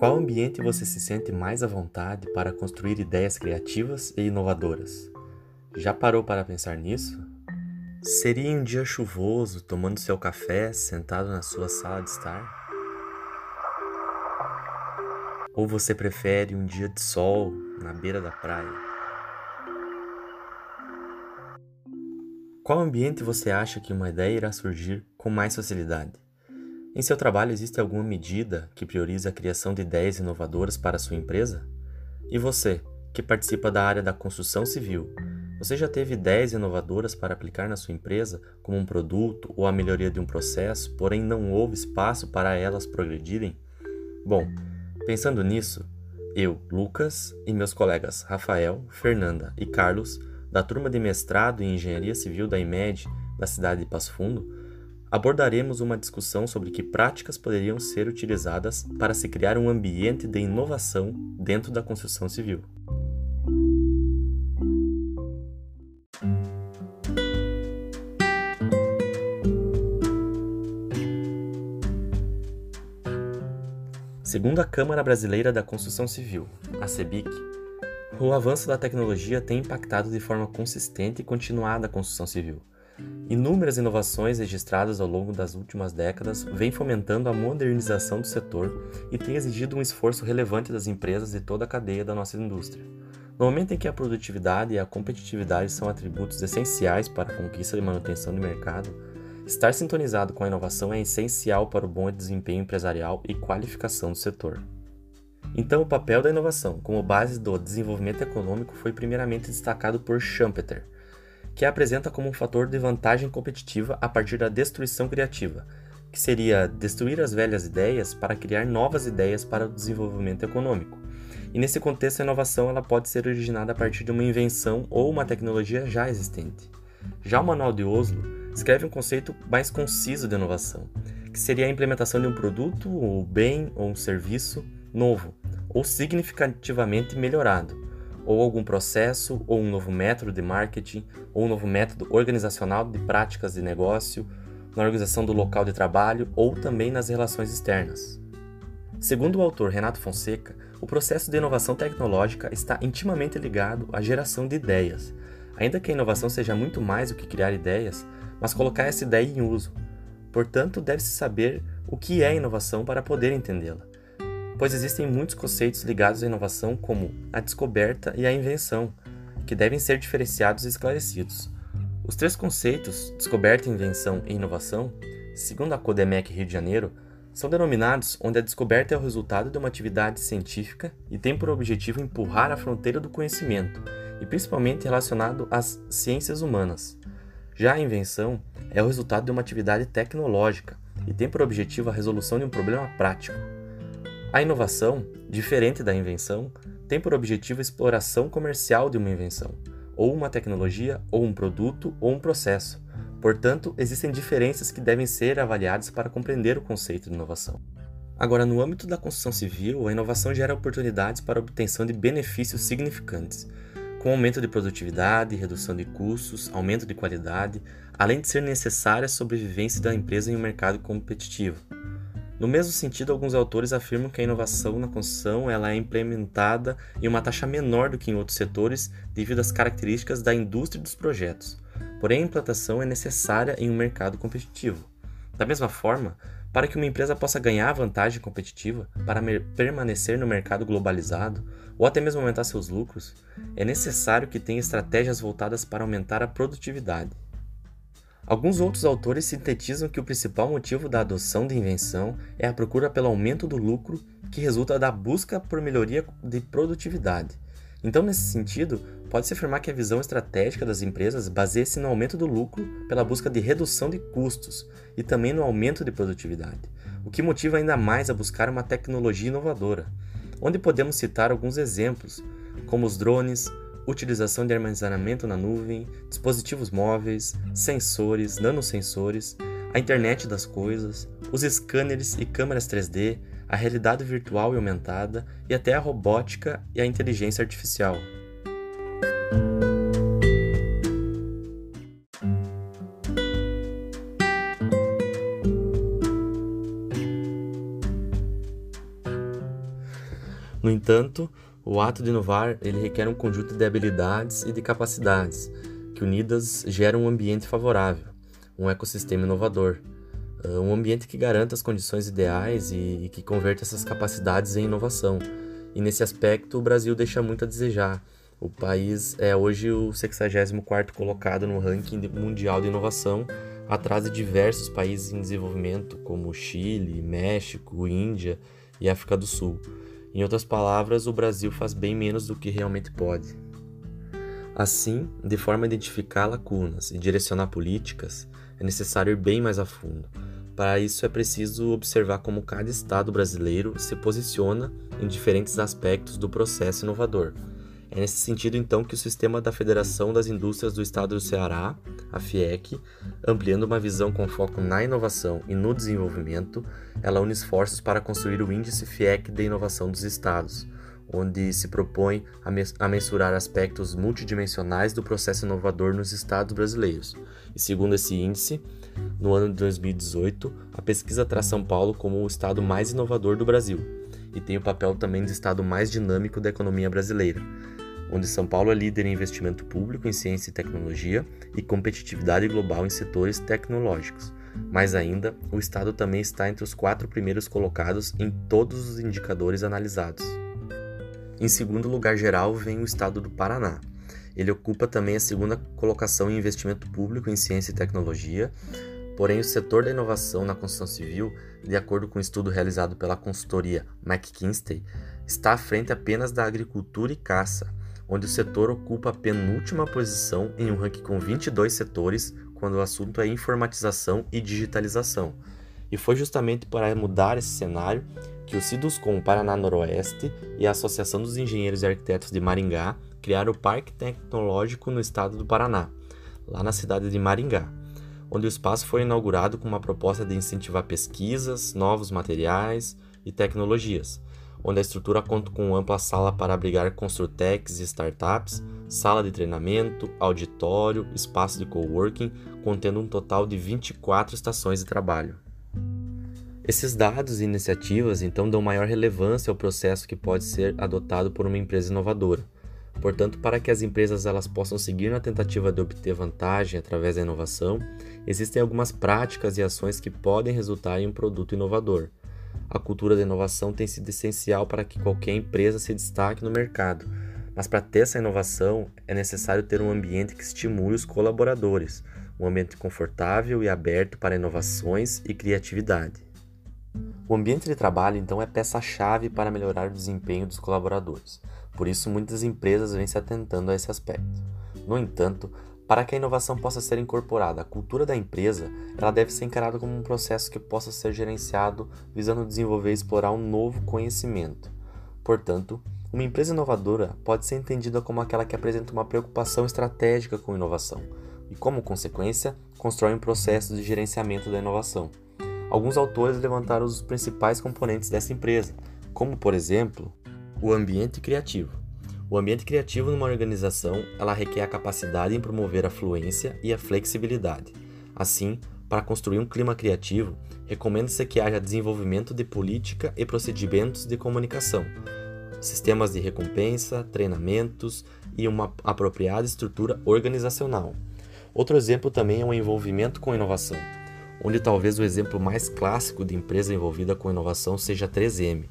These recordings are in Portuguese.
Qual ambiente você se sente mais à vontade para construir ideias criativas e inovadoras? Já parou para pensar nisso? Seria um dia chuvoso, tomando seu café, sentado na sua sala de estar? Ou você prefere um dia de sol na beira da praia? Qual ambiente você acha que uma ideia irá surgir com mais facilidade? Em seu trabalho existe alguma medida que priorize a criação de ideias inovadoras para sua empresa? E você, que participa da área da construção civil, você já teve ideias inovadoras para aplicar na sua empresa, como um produto ou a melhoria de um processo, porém não houve espaço para elas progredirem? Bom, pensando nisso, eu, Lucas, e meus colegas Rafael, Fernanda e Carlos, da turma de mestrado em Engenharia Civil da IMED, da cidade de Passo Fundo, abordaremos uma discussão sobre que práticas poderiam ser utilizadas para se criar um ambiente de inovação dentro da construção civil. Segundo a Câmara Brasileira da Construção Civil, a CEBIC, o avanço da tecnologia tem impactado de forma consistente e continuada a construção civil Inúmeras inovações registradas ao longo das últimas décadas vêm fomentando a modernização do setor e têm exigido um esforço relevante das empresas e toda a cadeia da nossa indústria. No momento em que a produtividade e a competitividade são atributos essenciais para a conquista e manutenção do mercado, estar sintonizado com a inovação é essencial para o bom desempenho empresarial e qualificação do setor. Então, o papel da inovação como base do desenvolvimento econômico foi primeiramente destacado por Schumpeter, que apresenta como um fator de vantagem competitiva a partir da destruição criativa, que seria destruir as velhas ideias para criar novas ideias para o desenvolvimento econômico. E nesse contexto, a inovação ela pode ser originada a partir de uma invenção ou uma tecnologia já existente. Já o Manual de Oslo escreve um conceito mais conciso de inovação, que seria a implementação de um produto, ou bem, ou um serviço novo, ou significativamente melhorado, ou algum processo, ou um novo método de marketing, ou um novo método organizacional de práticas de negócio, na organização do local de trabalho ou também nas relações externas. Segundo o autor Renato Fonseca, o processo de inovação tecnológica está intimamente ligado à geração de ideias. Ainda que a inovação seja muito mais do que criar ideias, mas colocar essa ideia em uso. Portanto, deve-se saber o que é inovação para poder entendê-la pois existem muitos conceitos ligados à inovação, como a descoberta e a invenção, que devem ser diferenciados e esclarecidos. Os três conceitos, descoberta, invenção e inovação, segundo a Codemec Rio de Janeiro, são denominados onde a descoberta é o resultado de uma atividade científica e tem por objetivo empurrar a fronteira do conhecimento, e principalmente relacionado às ciências humanas. Já a invenção é o resultado de uma atividade tecnológica e tem por objetivo a resolução de um problema prático. A inovação, diferente da invenção, tem por objetivo a exploração comercial de uma invenção, ou uma tecnologia, ou um produto, ou um processo. Portanto, existem diferenças que devem ser avaliadas para compreender o conceito de inovação. Agora, no âmbito da construção civil, a inovação gera oportunidades para a obtenção de benefícios significantes, com aumento de produtividade, redução de custos, aumento de qualidade, além de ser necessária a sobrevivência da empresa em um mercado competitivo. No mesmo sentido, alguns autores afirmam que a inovação na construção ela é implementada em uma taxa menor do que em outros setores devido às características da indústria dos projetos. Porém, a implantação é necessária em um mercado competitivo. Da mesma forma, para que uma empresa possa ganhar vantagem competitiva para permanecer no mercado globalizado ou até mesmo aumentar seus lucros, é necessário que tenha estratégias voltadas para aumentar a produtividade. Alguns outros autores sintetizam que o principal motivo da adoção de invenção é a procura pelo aumento do lucro que resulta da busca por melhoria de produtividade. Então, nesse sentido, pode-se afirmar que a visão estratégica das empresas baseia-se no aumento do lucro pela busca de redução de custos e também no aumento de produtividade, o que motiva ainda mais a buscar uma tecnologia inovadora, onde podemos citar alguns exemplos, como os drones, utilização de armazenamento na nuvem, dispositivos móveis, sensores, nanosensores, a internet das coisas, os scanners e câmeras 3D, a realidade virtual e aumentada e até a robótica e a inteligência artificial. No entanto, o ato de inovar ele requer um conjunto de habilidades e de capacidades que unidas geram um ambiente favorável, um ecossistema inovador, um ambiente que garanta as condições ideais e, e que converta essas capacidades em inovação. E nesse aspecto o Brasil deixa muito a desejar. O país é hoje o 64º colocado no ranking mundial de inovação, atrás de diversos países em desenvolvimento, como Chile, México, Índia e África do Sul. Em outras palavras, o Brasil faz bem menos do que realmente pode. Assim, de forma a identificar lacunas e direcionar políticas, é necessário ir bem mais a fundo. Para isso, é preciso observar como cada Estado brasileiro se posiciona em diferentes aspectos do processo inovador é nesse sentido, então, que o sistema da Federação das Indústrias do Estado do Ceará, a FIEC, ampliando uma visão com foco na inovação e no desenvolvimento, ela une esforços para construir o Índice FIEC de Inovação dos Estados, onde se propõe a, mensurar aspectos multidimensionais do processo inovador nos estados brasileiros. E segundo esse índice, no ano de 2018, a pesquisa traz São Paulo como o estado mais inovador do Brasil e tem o papel também de estado mais dinâmico da economia brasileira onde São Paulo é líder em investimento público em ciência e tecnologia e competitividade global em setores tecnológicos. Mais ainda, o estado também está entre os quatro primeiros colocados em todos os indicadores analisados. Em segundo lugar geral vem o estado do Paraná. Ele ocupa também a segunda colocação em investimento público em ciência e tecnologia, porém o setor da inovação na construção civil, de acordo com um estudo realizado pela consultoria McKinsey, está à frente apenas da agricultura e caça, onde o setor ocupa a penúltima posição em um ranking com 22 setores quando o assunto é informatização e digitalização. E foi justamente para mudar esse cenário que o Ciduscom Paraná Noroeste e a Associação dos Engenheiros e Arquitetos de Maringá criaram o Parque Tecnológico no estado do Paraná, lá na cidade de Maringá, onde o espaço foi inaugurado com uma proposta de incentivar pesquisas, novos materiais e tecnologias onde a estrutura conta com ampla sala para abrigar construtecs e startups, sala de treinamento, auditório, espaço de coworking, contendo um total de 24 estações de trabalho. Esses dados e iniciativas então dão maior relevância ao processo que pode ser adotado por uma empresa inovadora. Portanto, para que as empresas elas possam seguir na tentativa de obter vantagem através da inovação, existem algumas práticas e ações que podem resultar em um produto inovador a cultura da inovação tem sido essencial para que qualquer empresa se destaque no mercado. Mas para ter essa inovação é necessário ter um ambiente que estimule os colaboradores, um ambiente confortável e aberto para inovações e criatividade. O ambiente de trabalho, então, é peça-chave para melhorar o desempenho dos colaboradores. Por isso, muitas empresas vêm se atentando a esse aspecto. No entanto, para que a inovação possa ser incorporada à cultura da empresa, ela deve ser encarada como um processo que possa ser gerenciado visando desenvolver e explorar um novo conhecimento. Portanto, uma empresa inovadora pode ser entendida como aquela que apresenta uma preocupação estratégica com inovação e, como consequência, constrói um processo de gerenciamento da inovação. Alguns autores levantaram os principais componentes dessa empresa, como, por exemplo, o ambiente criativo. O ambiente criativo numa organização, ela requer a capacidade em promover a fluência e a flexibilidade. Assim, para construir um clima criativo, recomenda-se que haja desenvolvimento de política e procedimentos de comunicação, sistemas de recompensa, treinamentos e uma apropriada estrutura organizacional. Outro exemplo também é o envolvimento com inovação, onde talvez o exemplo mais clássico de empresa envolvida com inovação seja a 3M,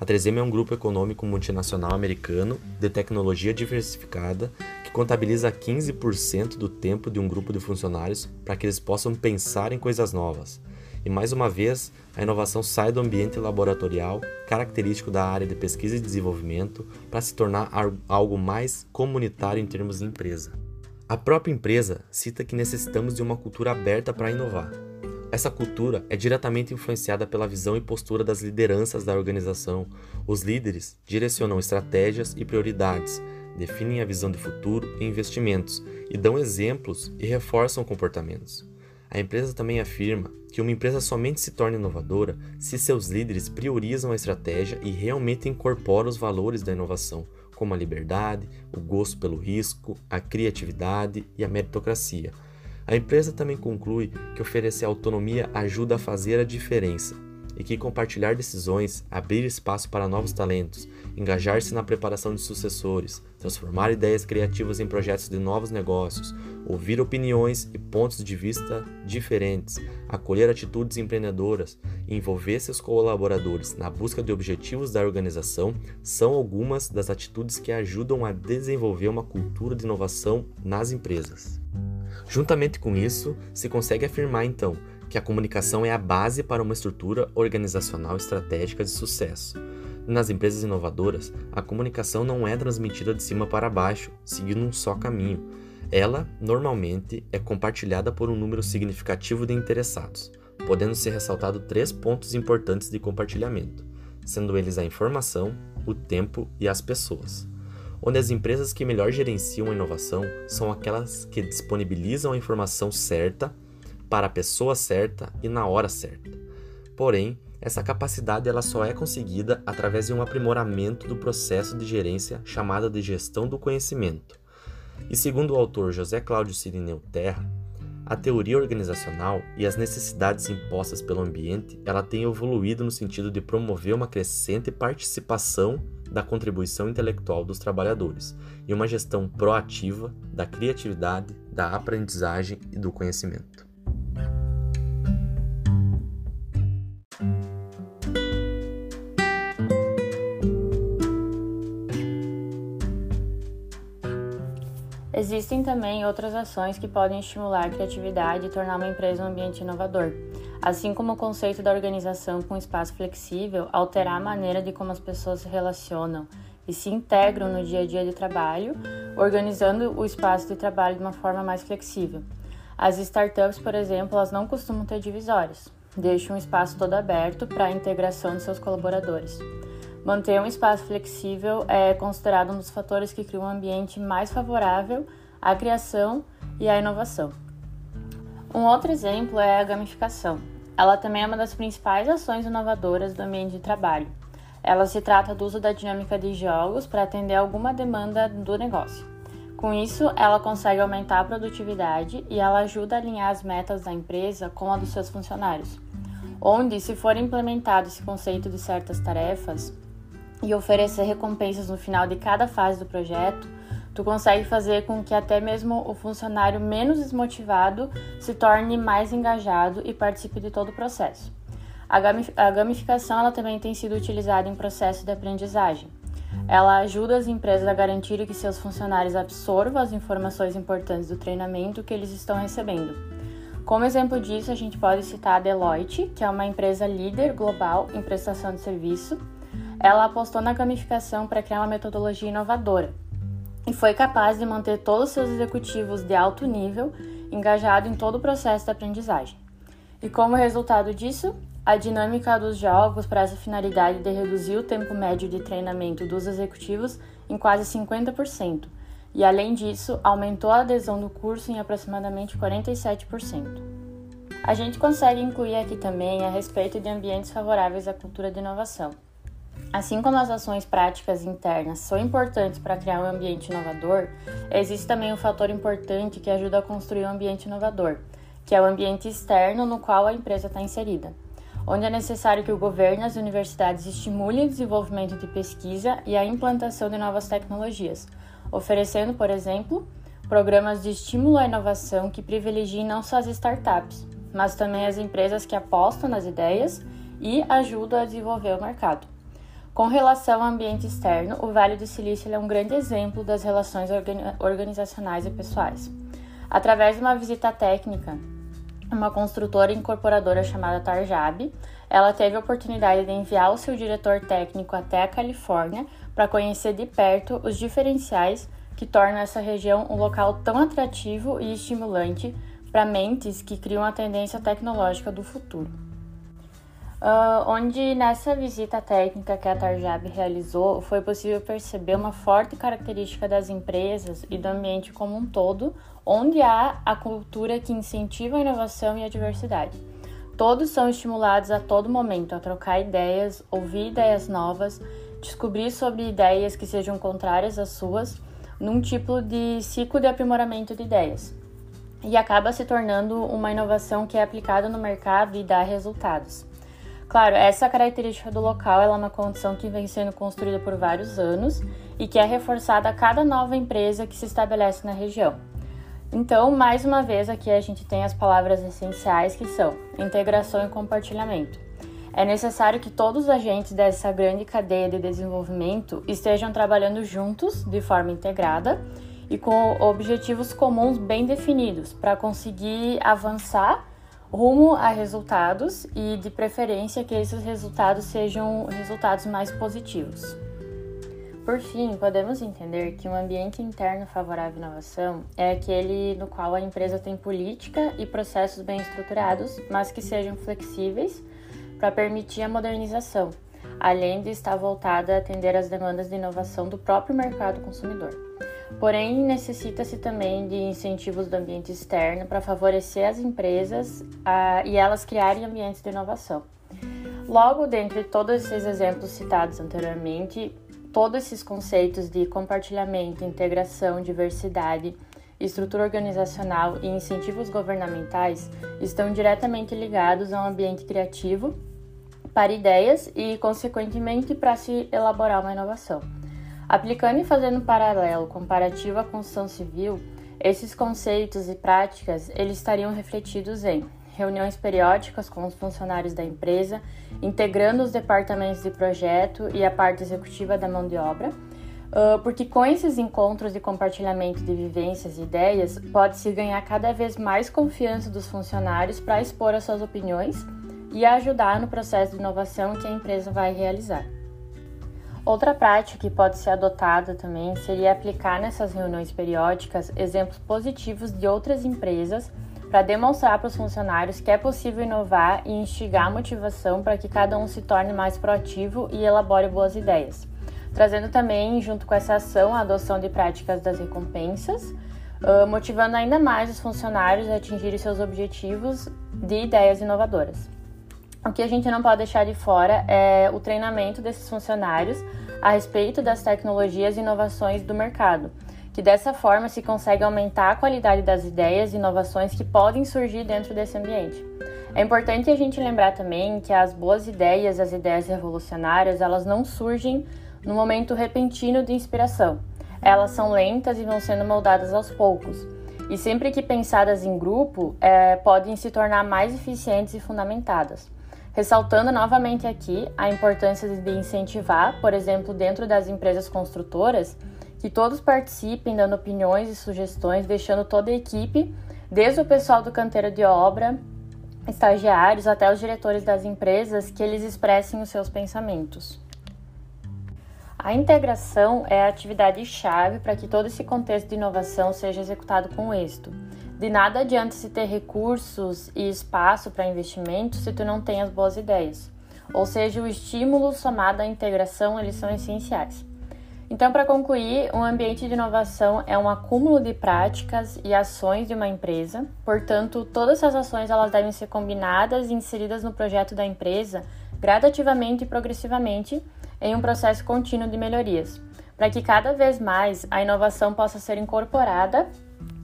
a 3M é um grupo econômico multinacional americano de tecnologia diversificada que contabiliza 15% do tempo de um grupo de funcionários para que eles possam pensar em coisas novas. E mais uma vez, a inovação sai do ambiente laboratorial, característico da área de pesquisa e desenvolvimento, para se tornar algo mais comunitário em termos de empresa. A própria empresa cita que necessitamos de uma cultura aberta para inovar. Essa cultura é diretamente influenciada pela visão e postura das lideranças da organização. Os líderes direcionam estratégias e prioridades, definem a visão de futuro e investimentos e dão exemplos e reforçam comportamentos. A empresa também afirma que uma empresa somente se torna inovadora se seus líderes priorizam a estratégia e realmente incorporam os valores da inovação, como a liberdade, o gosto pelo risco, a criatividade e a meritocracia a empresa também conclui que oferecer autonomia ajuda a fazer a diferença. e que compartilhar decisões, abrir espaço para novos talentos, engajar-se na preparação de sucessores, transformar ideias criativas em projetos de novos negócios, ouvir opiniões e pontos de vista diferentes, acolher atitudes empreendedoras e envolver seus colaboradores na busca de objetivos da organização são algumas das atitudes que ajudam a desenvolver uma cultura de inovação nas empresas. Juntamente com isso, se consegue afirmar então que a comunicação é a base para uma estrutura organizacional estratégica de sucesso. Nas empresas inovadoras, a comunicação não é transmitida de cima para baixo, seguindo um só caminho. Ela, normalmente, é compartilhada por um número significativo de interessados, podendo ser ressaltado três pontos importantes de compartilhamento, sendo eles a informação, o tempo e as pessoas. Onde as empresas que melhor gerenciam a inovação são aquelas que disponibilizam a informação certa para a pessoa certa e na hora certa. Porém, essa capacidade ela só é conseguida através de um aprimoramento do processo de gerência chamada de gestão do conhecimento. E segundo o autor José Cláudio Sirineu Terra, a teoria organizacional e as necessidades impostas pelo ambiente, ela tem evoluído no sentido de promover uma crescente participação da contribuição intelectual dos trabalhadores e uma gestão proativa da criatividade, da aprendizagem e do conhecimento. Existem também outras ações que podem estimular a criatividade e tornar uma empresa um ambiente inovador, assim como o conceito da organização com espaço flexível alterar a maneira de como as pessoas se relacionam e se integram no dia a dia de trabalho, organizando o espaço de trabalho de uma forma mais flexível. As startups, por exemplo, elas não costumam ter divisórias, deixam o espaço todo aberto para a integração de seus colaboradores. Manter um espaço flexível é considerado um dos fatores que cria um ambiente mais favorável à criação e à inovação. Um outro exemplo é a gamificação. Ela também é uma das principais ações inovadoras do ambiente de trabalho. Ela se trata do uso da dinâmica de jogos para atender alguma demanda do negócio. Com isso, ela consegue aumentar a produtividade e ela ajuda a alinhar as metas da empresa com a dos seus funcionários. Onde, se for implementado esse conceito de certas tarefas, e oferecer recompensas no final de cada fase do projeto, tu consegue fazer com que até mesmo o funcionário menos desmotivado se torne mais engajado e participe de todo o processo. A gamificação ela também tem sido utilizada em processo de aprendizagem. Ela ajuda as empresas a garantir que seus funcionários absorvam as informações importantes do treinamento que eles estão recebendo. Como exemplo disso, a gente pode citar a Deloitte, que é uma empresa líder global em prestação de serviço, ela apostou na gamificação para criar uma metodologia inovadora e foi capaz de manter todos os seus executivos de alto nível engajados em todo o processo de aprendizagem. E como resultado disso, a dinâmica dos jogos para essa finalidade de reduzir o tempo médio de treinamento dos executivos em quase 50%, e além disso, aumentou a adesão do curso em aproximadamente 47%. A gente consegue incluir aqui também a respeito de ambientes favoráveis à cultura de inovação. Assim como as ações práticas internas são importantes para criar um ambiente inovador, existe também um fator importante que ajuda a construir um ambiente inovador, que é o ambiente externo no qual a empresa está inserida, onde é necessário que o governo e as universidades estimulem o desenvolvimento de pesquisa e a implantação de novas tecnologias, oferecendo, por exemplo, programas de estímulo à inovação que privilegiem não só as startups, mas também as empresas que apostam nas ideias e ajudam a desenvolver o mercado. Com relação ao ambiente externo, o Vale do Silício é um grande exemplo das relações organizacionais e pessoais. Através de uma visita técnica, uma construtora incorporadora chamada Tarjab, ela teve a oportunidade de enviar o seu diretor técnico até a Califórnia para conhecer de perto os diferenciais que tornam essa região um local tão atrativo e estimulante para mentes que criam a tendência tecnológica do futuro. Uh, onde nessa visita técnica que a Tarjab realizou foi possível perceber uma forte característica das empresas e do ambiente como um todo, onde há a cultura que incentiva a inovação e a diversidade. Todos são estimulados a todo momento a trocar ideias, ouvir ideias novas, descobrir sobre ideias que sejam contrárias às suas, num tipo de ciclo de aprimoramento de ideias. E acaba se tornando uma inovação que é aplicada no mercado e dá resultados. Claro, essa característica do local é uma condição que vem sendo construída por vários anos e que é reforçada a cada nova empresa que se estabelece na região. Então, mais uma vez, aqui a gente tem as palavras essenciais que são integração e compartilhamento. É necessário que todos os agentes dessa grande cadeia de desenvolvimento estejam trabalhando juntos, de forma integrada e com objetivos comuns bem definidos, para conseguir avançar rumo a resultados e, de preferência, que esses resultados sejam resultados mais positivos. Por fim, podemos entender que um ambiente interno favorável à inovação é aquele no qual a empresa tem política e processos bem estruturados, mas que sejam flexíveis para permitir a modernização, além de estar voltada a atender às demandas de inovação do próprio mercado consumidor. Porém, necessita-se também de incentivos do ambiente externo para favorecer as empresas a, e elas criarem ambientes de inovação. Logo, dentre todos esses exemplos citados anteriormente, todos esses conceitos de compartilhamento, integração, diversidade, estrutura organizacional e incentivos governamentais estão diretamente ligados a um ambiente criativo para ideias e, consequentemente, para se elaborar uma inovação. Aplicando e fazendo paralelo comparativo à construção civil, esses conceitos e práticas eles estariam refletidos em reuniões periódicas com os funcionários da empresa, integrando os departamentos de projeto e a parte executiva da mão de obra, porque com esses encontros de compartilhamento de vivências e ideias, pode-se ganhar cada vez mais confiança dos funcionários para expor as suas opiniões e ajudar no processo de inovação que a empresa vai realizar. Outra prática que pode ser adotada também seria aplicar nessas reuniões periódicas exemplos positivos de outras empresas para demonstrar para os funcionários que é possível inovar e instigar a motivação para que cada um se torne mais proativo e elabore boas ideias. Trazendo também, junto com essa ação, a adoção de práticas das recompensas, motivando ainda mais os funcionários a atingirem seus objetivos de ideias inovadoras. O que a gente não pode deixar de fora é o treinamento desses funcionários a respeito das tecnologias e inovações do mercado que dessa forma se consegue aumentar a qualidade das ideias e inovações que podem surgir dentro desse ambiente. É importante a gente lembrar também que as boas ideias, as ideias revolucionárias, elas não surgem no momento repentino de inspiração. Elas são lentas e vão sendo moldadas aos poucos. E sempre que pensadas em grupo, é, podem se tornar mais eficientes e fundamentadas. Ressaltando novamente aqui a importância de incentivar, por exemplo, dentro das empresas construtoras, que todos participem dando opiniões e sugestões, deixando toda a equipe, desde o pessoal do canteiro de obra, estagiários até os diretores das empresas, que eles expressem os seus pensamentos. A integração é a atividade-chave para que todo esse contexto de inovação seja executado com êxito. De nada adianta se ter recursos e espaço para investimento se tu não tem as boas ideias. Ou seja, o estímulo somado à integração, eles são essenciais. Então, para concluir, um ambiente de inovação é um acúmulo de práticas e ações de uma empresa. Portanto, todas essas ações elas devem ser combinadas e inseridas no projeto da empresa gradativamente e progressivamente em um processo contínuo de melhorias, para que cada vez mais a inovação possa ser incorporada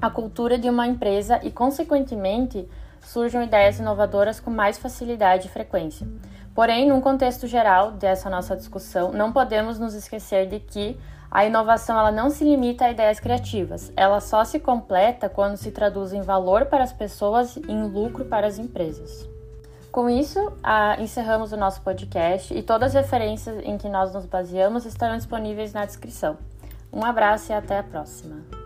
à cultura de uma empresa e, consequentemente, surjam ideias inovadoras com mais facilidade e frequência. Porém, num contexto geral dessa nossa discussão, não podemos nos esquecer de que a inovação ela não se limita a ideias criativas, ela só se completa quando se traduz em valor para as pessoas e em lucro para as empresas. Com isso, encerramos o nosso podcast e todas as referências em que nós nos baseamos estarão disponíveis na descrição. Um abraço e até a próxima!